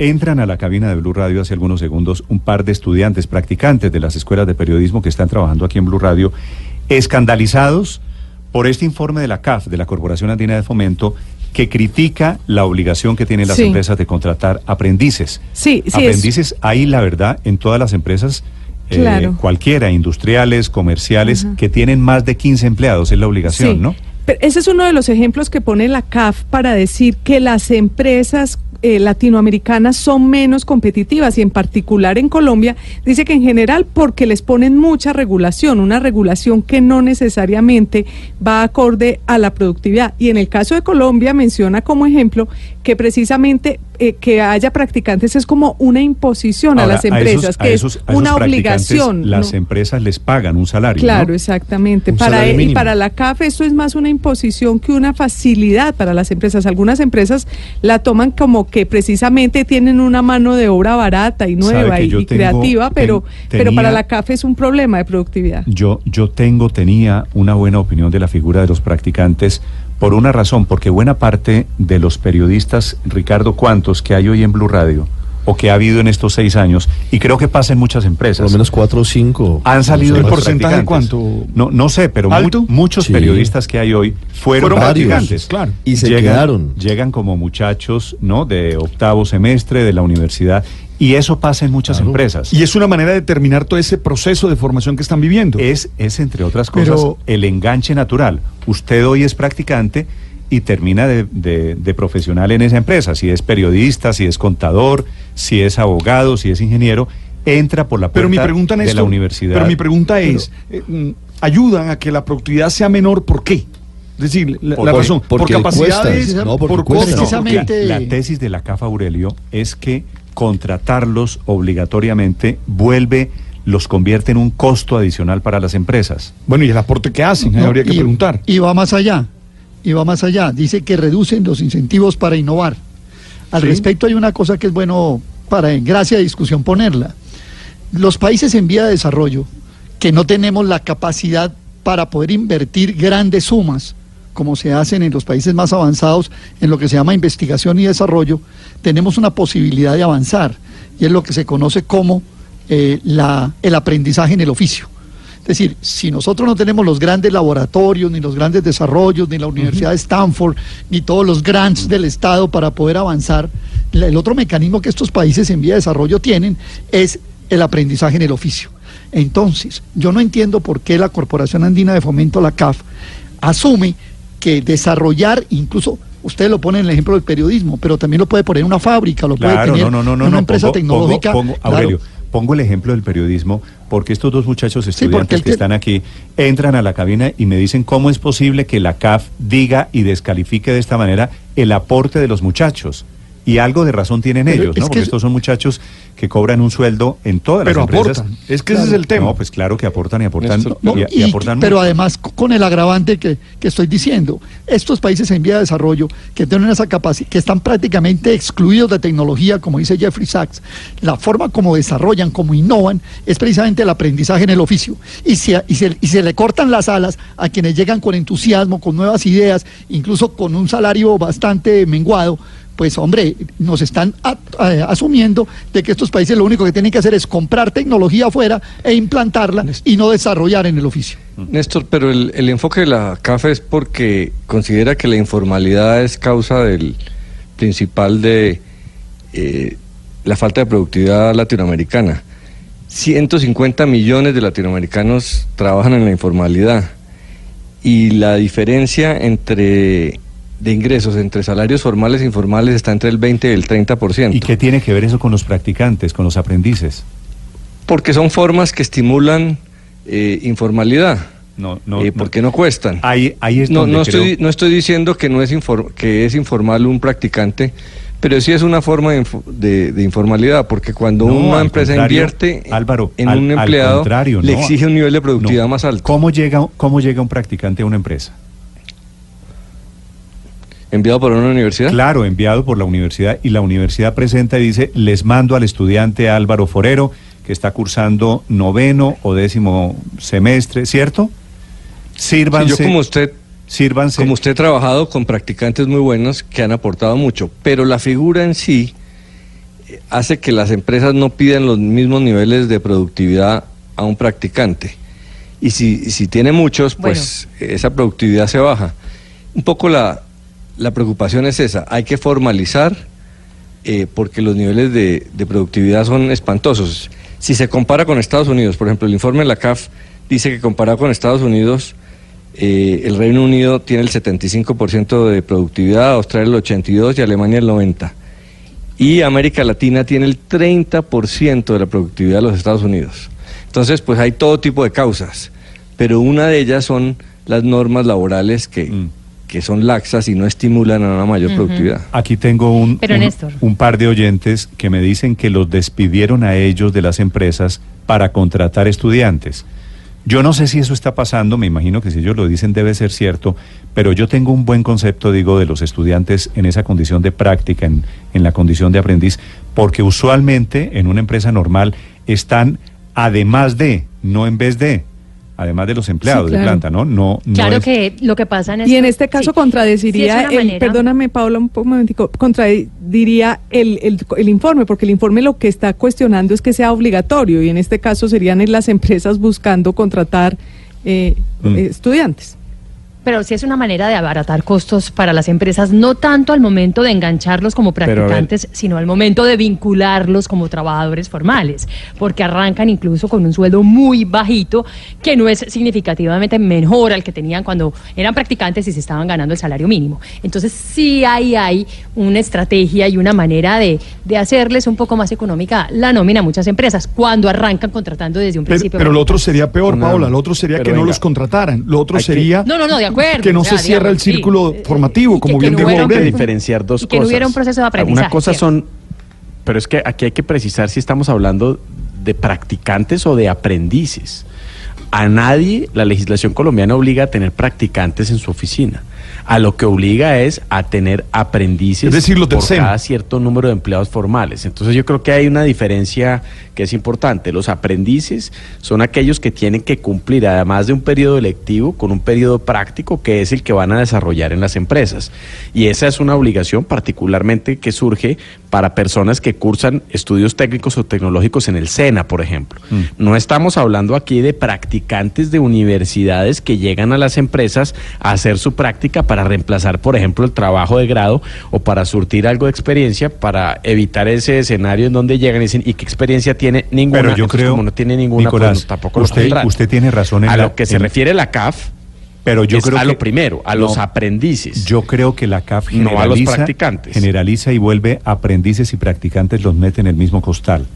Entran a la cabina de Blue Radio hace algunos segundos un par de estudiantes practicantes de las escuelas de periodismo que están trabajando aquí en Blue Radio, escandalizados por este informe de la CAF, de la Corporación Andina de Fomento, que critica la obligación que tienen las Sí. empresas de contratar aprendices. Sí, sí, es- Aprendices, hay la verdad en todas las empresas, eh, cualquiera, industriales, comerciales, que tienen más de 15 empleados, es la obligación, Sí. ¿no? Pero ese es uno de los ejemplos que pone la CAF para decir que las empresas eh, latinoamericanas son menos competitivas y en particular en Colombia dice que en general porque les ponen mucha regulación, una regulación que no necesariamente va acorde a la productividad. Y en el caso de Colombia menciona como ejemplo que precisamente eh, que haya practicantes es como una imposición a las empresas, a que esos- es una obligación. Las ¿no? empresas les pagan un salario. Claro, ¿no? exactamente. Un Para, salario y mínimo. para la CAF esto es más una imposición que una facilidad para las empresas. Algunas empresas la toman como que precisamente tienen una mano de obra barata y nueva y, y tengo- creativa, ten- pero, pero para la CAF es un problema de productividad. Yo, yo tengo, tenía una buena opinión de la figura de los practicantes por una razón, porque buena parte de los periodistas, Ricardo, ¿cuántos que hay hoy en Blue Radio? o que ha habido en estos seis años, y creo que pasa en muchas empresas. Por lo menos cuatro o cinco. Han salido No sé los cuántos. porcentaje cuánto? No, no sé, pero muchos Sí. periodistas que hay hoy fueron, Fueron varios, claro. Y se llegan, quedaron. Llegan como muchachos, ¿no? De octavo semestre de la universidad, y eso pasa en muchas Claro. empresas. Y es una manera de terminar todo ese proceso de formación que están viviendo. es, es, entre otras cosas, Pero- el enganche natural. Usted hoy es practicante y termina de, de- de profesional en esa empresa. Si es periodista, si es contador, si es abogado, si es ingeniero, entra por la puerta pero mi pregunta en de esto- la universidad. Pero mi pregunta es, eh, ayudan a que la productividad sea menor, ¿por qué? Es decir, la, Por- la razón, por capacidades, cuesta, no, porque por cuesta. costos, No, Precisamente- la, la tesis de la CAF Aurelio es que contratarlos obligatoriamente vuelve, los convierte en un costo adicional para las empresas. Bueno, y el aporte que hacen, No, habría que y- preguntar. Y va más allá, y va más allá. Dice que reducen los incentivos para innovar. Al Sí. respecto hay una cosa que es bueno para en gracia de discusión ponerla. Los países en vía de desarrollo, que no tenemos la capacidad para poder invertir grandes sumas, como se hacen en los países más avanzados en lo que se llama investigación y desarrollo, tenemos una posibilidad de avanzar, y es lo que se conoce como eh, la- el aprendizaje en el oficio. Es decir, si nosotros no tenemos los grandes laboratorios, ni los grandes desarrollos, ni la Universidad de Stanford, ni todos los grants del Estado para poder avanzar, la- el otro mecanismo que estos países en vía de desarrollo tienen es el aprendizaje en el oficio. Entonces, yo no entiendo por qué la Corporación Andina de Fomento, la CAF, asume que desarrollar, incluso usted lo pone en el ejemplo del periodismo, pero también lo puede poner en una fábrica, lo puede tener no, no, no, en una empresa pongo- tecnológica. Pongo, pongo- claro. Aurelio, pongo el ejemplo del periodismo porque estos dos muchachos estudiantes que- están aquí entran a la cabina y me dicen cómo es posible que la CAF diga y descalifique de esta manera el aporte de los muchachos. Y algo de razón tienen Pero ellos, es ¿no? que Porque es- estos son muchachos que cobran un sueldo en todas Pero las empresas. aportan, es que ese es el tema. No, pues claro que aportan y aportan No, y, y y- aportan pero mucho. además co- con el agravante que, que estoy diciendo, estos países en vía de desarrollo que tienen esa capacidad, que están prácticamente excluidos de tecnología, como dice Jeffrey Sachs, la forma como desarrollan, como innovan, es precisamente el aprendizaje en el oficio. Y se, y se, y se le cortan las alas a quienes llegan con entusiasmo, con nuevas ideas, incluso con un salario bastante menguado. Pues hombre, nos están a- a- asumiendo de que estos países lo único que tienen que hacer es comprar tecnología afuera e implantarla y no desarrollar en el oficio. Néstor, pero el, el enfoque de la CAFE es porque considera que la informalidad es causa del principal de eh, la falta de productividad latinoamericana. 150 millones de latinoamericanos trabajan en la informalidad y la diferencia entre de ingresos entre salarios formales e informales está entre el 20 y el 30%. ¿Y qué tiene que ver eso con los practicantes, con los aprendices? Porque son formas que estimulan eh, informalidad. No, no, eh, porque no cuestan. Ahí, ahí es no, donde no creo- estoy, no estoy diciendo que no es infor- que es informal un practicante, Pero sí es una forma de, de- de informalidad, porque cuando No, una empresa invierte Álvaro, en al- un empleado, le exige un nivel de productividad más alto. ¿Cómo llega, ¿Cómo llega un practicante a una empresa? ¿Enviado por una universidad? Claro, enviado por la universidad y la universidad presenta y dice, les mando al estudiante Álvaro Forero, que está cursando noveno o décimo semestre, ¿cierto? Sí, Sírvanse, yo como usted, sírvanse. como usted he trabajado con practicantes muy buenos que han aportado mucho, pero la figura en sí eh, hace que las empresas no pidan los mismos niveles de productividad a un practicante. Y si, y si tiene muchos, pues esa productividad se baja. Un poco la, la preocupación es esa, hay que formalizar eh, porque los niveles de, productividad son espantosos. Si se compara con Estados Unidos, por ejemplo, el informe de la CAF dice que comparado con Estados Unidos, eh, el Reino Unido tiene el 75% de productividad, Australia el 82% y Alemania el 90%. Y América Latina tiene el 30% de la productividad de los Estados Unidos. Entonces, pues hay todo tipo de causas, pero una de ellas son las normas laborales que, Mm. Que son laxas y no estimulan a una mayor productividad. Aquí tengo un, Pero, un, un par de oyentes que me dicen que los despidieron a ellos de las empresas para contratar estudiantes. Yo no sé si eso está pasando, me imagino que si ellos lo dicen debe ser cierto, pero yo tengo un buen concepto, digo, de los estudiantes en esa condición de práctica, en, en la condición de aprendiz, porque usualmente en una empresa normal están además de, no en vez de, además de los empleados Sí, de planta, ¿no? No, no Claro es- que lo que pasa en Y en este caso sí, contradeciría, sí es una el, manera- perdóname Paula un momentico, contradiría el, el, el informe, porque el informe lo que está cuestionando es que sea obligatorio y en este caso serían las empresas buscando contratar eh, Mm. eh, estudiantes. Pero sí es una manera de abaratar costos para las empresas, no tanto al momento de engancharlos como practicantes, sino al momento de vincularlos como trabajadores formales, porque arrancan incluso con un sueldo muy bajito, que no es significativamente mejor al que tenían cuando eran practicantes y se estaban ganando el salario mínimo. Entonces sí ahí hay una estrategia y una manera de, de hacerles un poco más económica la nómina a muchas empresas, cuando arrancan contratando desde un Pero, principio. pero lo otro sería peor, Una- Paola. Lo otro sería pero que no los contrataran. Lo otro sería No, no, no, de acuerdo. Que no o sea, se cierra el digamos, círculo Eh, formativo, y como que bien no dijo un- que Aurelio. diferenciar dos y que no cosas. hubiera un proceso de aprendizaje, Una cosa son, pero es que aquí hay que precisar si estamos hablando de practicantes o de aprendices. A nadie la legislación colombiana obliga a tener practicantes en su oficina. A lo que obliga es a tener aprendices Es decir, del por cada cierto número de empleados formales. Entonces yo creo que hay una diferencia que es importante. Los aprendices son aquellos que tienen que cumplir, además de un periodo lectivo, con un periodo práctico que es el que van a desarrollar en las empresas. Y esa es una obligación particularmente que surge para personas que cursan estudios técnicos o tecnológicos en el SENA, por ejemplo. No estamos hablando aquí de practicantes de universidades que llegan a las empresas a hacer su práctica para reemplazar, por ejemplo, el trabajo de grado o para surtir algo de experiencia para evitar ese escenario en donde llegan y dicen, ¿y qué experiencia tiene? Ninguna. Pero yo Entonces, creo, como no tiene ninguna, pues, no, tampoco usted, usted tiene razón en A la- lo que se refiere la CAF, Pero yo es creo a que lo primero, a los No. aprendices. Yo creo que la CAF No a los generaliza, practicantes. generaliza y vuelve aprendices y practicantes los mete en el mismo costal.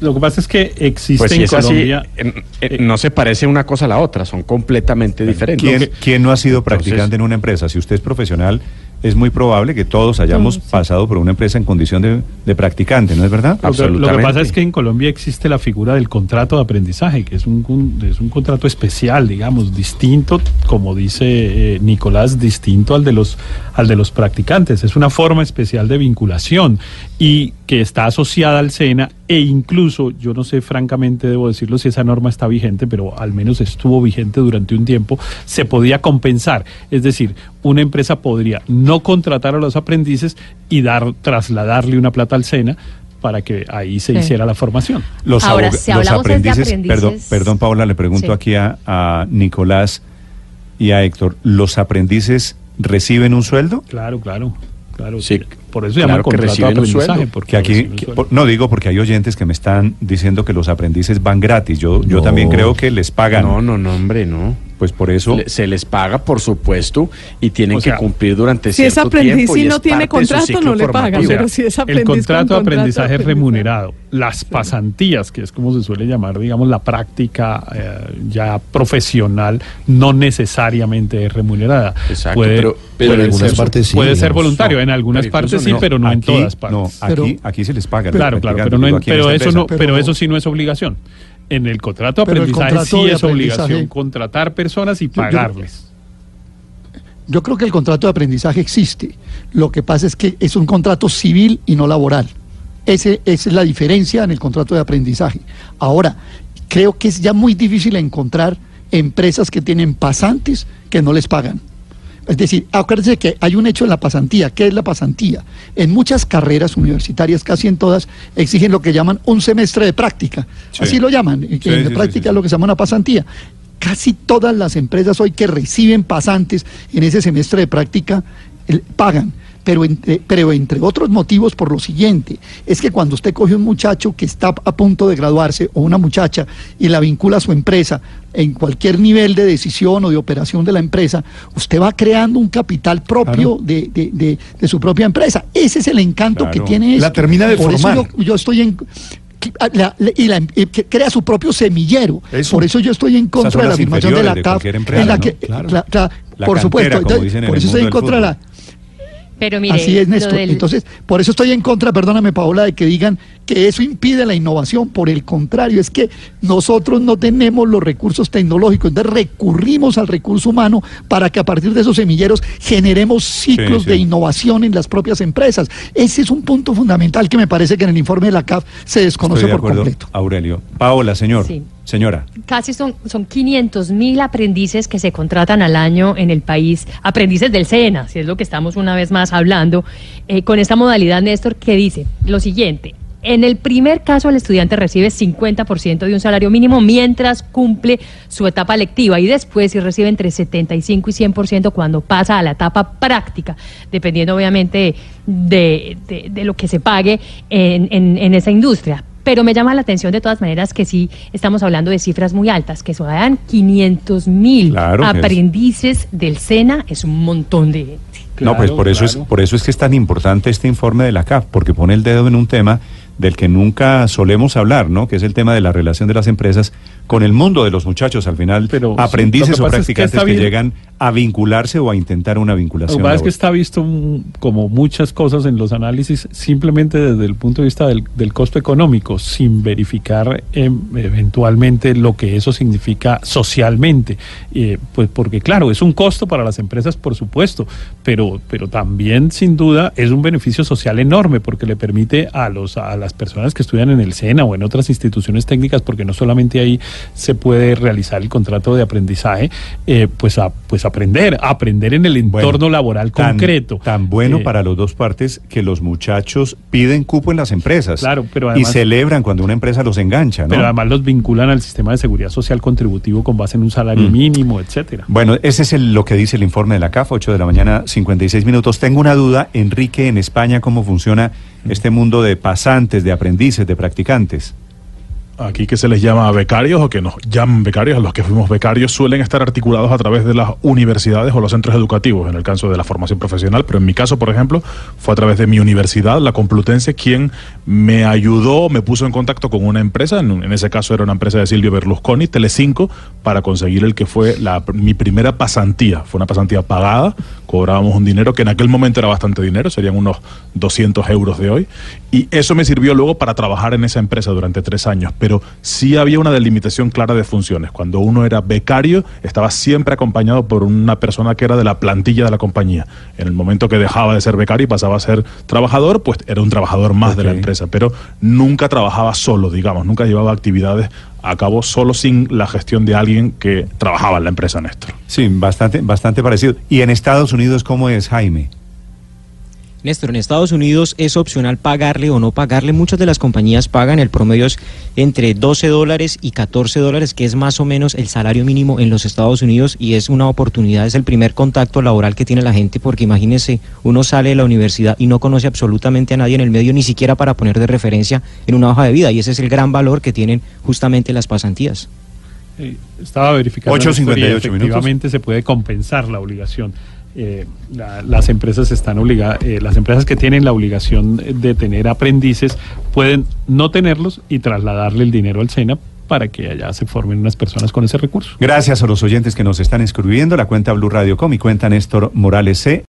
Lo que pasa es que existe pues si en es así, Colombia. en- no se parece una cosa a la otra, son completamente diferentes. ¿Quién, quién no ha sido Entonces- practicante en una empresa? Si usted es profesional, es muy probable que todos hayamos pasado por una empresa en condición de, de practicante, ¿no es verdad? Lo que, lo que pasa es que en Colombia existe la figura del contrato de aprendizaje, que es un, un- es un contrato especial, digamos, distinto, como dice eh, Nicolás, distinto al de los al de los practicantes. Es una forma especial de vinculación y que está asociada al SENA e incluso, yo no sé francamente, debo decirlo si esa norma está vigente, pero al menos estuvo vigente durante un tiempo, se podía compensar. Es decir, una empresa podría no contratar a los aprendices y dar trasladarle una plata al SENA para que ahí se Sí. hiciera la formación. Los, Ahora, si los hablamos es de aprendices, aprendices- perdón, perdón Paula, le pregunto Sí. aquí a, a Nicolás y a Héctor, ¿los aprendices reciben un sueldo? Claro, claro, claro. Sí, por eso claro llama que contrato de reciben un aprendizaje. sueldo. porque Que aquí, que- por- no digo porque hay oyentes que me están diciendo que los aprendices van gratis. Yo, yo también creo que les pagan. No, no, no, hombre, no. Pues por eso se les paga, por supuesto, y tienen O sea, que cumplir durante si es cierto aprendiz tiempo. y no tiene contrato, no le pagan, pero si es aprendiz el contrato con de aprendizaje contrato aprendizaje. remunerado, las pasantías, que es como se suele llamar, digamos, la práctica eh, ya profesional, no necesariamente es remunerada. Exacto, puede, pero- pero en algunas ser, partes sí, puede ser voluntario, No, en algunas partes sí, no. pero no en todas partes. no, Pero- aquí, aquí se les paga. Claro, claro, pero, no en- pero eso no, Pero- eso sí no es obligación. En el contrato de aprendizaje contrato sí de es obligación contratar personas y yo- pagarles. Yo creo que el contrato de aprendizaje existe. Lo que pasa es que es un contrato civil y no laboral. Ese, esa es la diferencia en el contrato de aprendizaje. Ahora, creo que es ya muy difícil encontrar empresas que tienen pasantes que no les pagan. Es decir, acuérdense que hay un hecho en la pasantía. ¿Qué es la pasantía? En muchas carreras universitarias, casi en todas, exigen lo que llaman un semestre de práctica. Sí. Así lo llaman. Sí, en sí, práctica es lo que se llama una pasantía. Casi todas las empresas hoy que reciben pasantes en ese semestre de práctica el- pagan. Pero entre, pero entre otros motivos por lo siguiente, es que cuando usted coge un muchacho que está a punto de graduarse o una muchacha y la vincula a su empresa en cualquier nivel de decisión o de operación de la empresa, usted va creando un capital propio Claro. de, de- de- de su propia empresa. Ese es el encanto Claro. que tiene La esto. termina de Por formar. eso yo, yo estoy en... la- la- y, la- y crea su propio semillero. Eso. Por eso yo estoy en contra de la afirmación de la CAF, en la La por supuesto, cantera, por eso estoy en contra de la... Pero mire, Así es, Néstor. del- Entonces, por eso estoy en contra, perdóname, Paola, de que digan que eso impide la innovación. Por el contrario, es que nosotros no tenemos los recursos tecnológicos. Entonces, recurrimos al recurso humano para que a partir de esos semilleros generemos ciclos Sí, sí. de innovación en las propias empresas. Ese es un punto fundamental que me parece que en el informe de la CAF se desconoce Estoy de por acuerdo, completo. Aurelio. Paola, señor. Sí. Señora. Casi son, son 500 mil aprendices que se contratan al año en el país, aprendices del SENA, si es lo que estamos una vez más hablando, eh, con esta modalidad, Néstor, que dice lo siguiente. En el primer caso, el estudiante recibe 50% de un salario mínimo mientras cumple su etapa lectiva y después si recibe entre 75 y 100% cuando pasa a la etapa práctica, dependiendo obviamente de, de- lo que se pague en- en esa industria. Pero me llama la atención de todas maneras que sí estamos hablando de cifras muy altas, que sean 500 mil Claro es. aprendices del SENA, es un montón de gente. no, pues por eso es por eso es que es tan importante este informe de la CAF, porque pone el dedo en un tema del que nunca solemos hablar, ¿no? Que es el tema de la relación de las empresas con el mundo de los muchachos, al final Pero, lo aprendices o pasa es que practicantes que, llegan a vincularse o a intentar una Lo vinculación. que pasa es que está visto como muchas cosas en los análisis simplemente desde el punto de vista del, del costo económico, sin verificar em, eventualmente lo que eso significa socialmente. Eh, pues porque claro, es un costo para las empresas, por supuesto, pero, pero también sin duda es un beneficio social enorme porque le permite a, los, a las personas que estudian en el SENA o en otras instituciones técnicas, porque no solamente ahí se puede realizar el contrato de aprendizaje, eh, pues, a, pues aprender, aprender en el entorno Bueno, laboral tan- concreto. Tan bueno Eh, para las dos partes que los muchachos piden cupo en las empresas. Claro, pero y celebran cuando una empresa los engancha, ¿no? Pero además los vinculan al sistema de seguridad social contributivo con base en un salario Mm. mínimo, etcétera. Bueno, ese es el- lo que dice el informe de la CAF, 8 de la mañana, 56 minutos. Tengo una duda, Enrique, en España, ¿cómo funciona este mundo de pasantes, de aprendices, de practicantes? Aquí que se les llama becarios o que nos llaman becarios, a los que fuimos becarios, suelen estar articulados a través de las universidades o los centros educativos, en el caso de la formación profesional, pero en mi caso, por ejemplo, fue a través de mi universidad, la Complutense, quien me ayudó, me puso en contacto con una empresa, en, ese caso era una empresa de Silvio Berlusconi, Telecinco, para conseguir el que fue la, mi primera pasantía. Fue una pasantía pagada, cobrábamos un dinero que en aquel momento era bastante dinero, serían unos 200 euros de hoy, y eso me sirvió luego para trabajar en esa empresa durante tres años, sí había una delimitación clara de funciones. Cuando uno era becario, estaba siempre acompañado por una persona que era de la plantilla de la compañía. En el momento que dejaba de ser becario y pasaba a ser trabajador, pues era un trabajador más de la empresa, pero nunca trabajaba solo, digamos, nunca llevaba actividades a cabo solo sin la gestión de alguien que trabajaba en la empresa, Néstor. Sí, bastante, bastante parecido. ¿Y en Estados Unidos cómo es, Jaime? Néstor, en Estados Unidos es opcional pagarle o no pagarle. Muchas de las compañías pagan, el promedio es entre 12 dólares y 14 dólares, que es más o menos el salario mínimo en los Estados Unidos y es una oportunidad, es el primer contacto laboral que tiene la gente, porque imagínese, uno sale de la universidad y no conoce absolutamente a nadie en el medio, ni siquiera para poner de referencia en una hoja de vida, y ese es el gran valor que tienen justamente las pasantías. Eh, estaba verificando. 8.58 la historia, minutos. Efectivamente, se puede compensar la obligación. Eh, la- las empresas están obligadas, las empresas que tienen la obligación de tener aprendices pueden no tenerlos y trasladarle el dinero al SENA para que allá se formen unas personas con ese recurso. Gracias a los oyentes que nos están escribiendo. La cuenta Blue Radio Com y cuenta Néstor Morales C.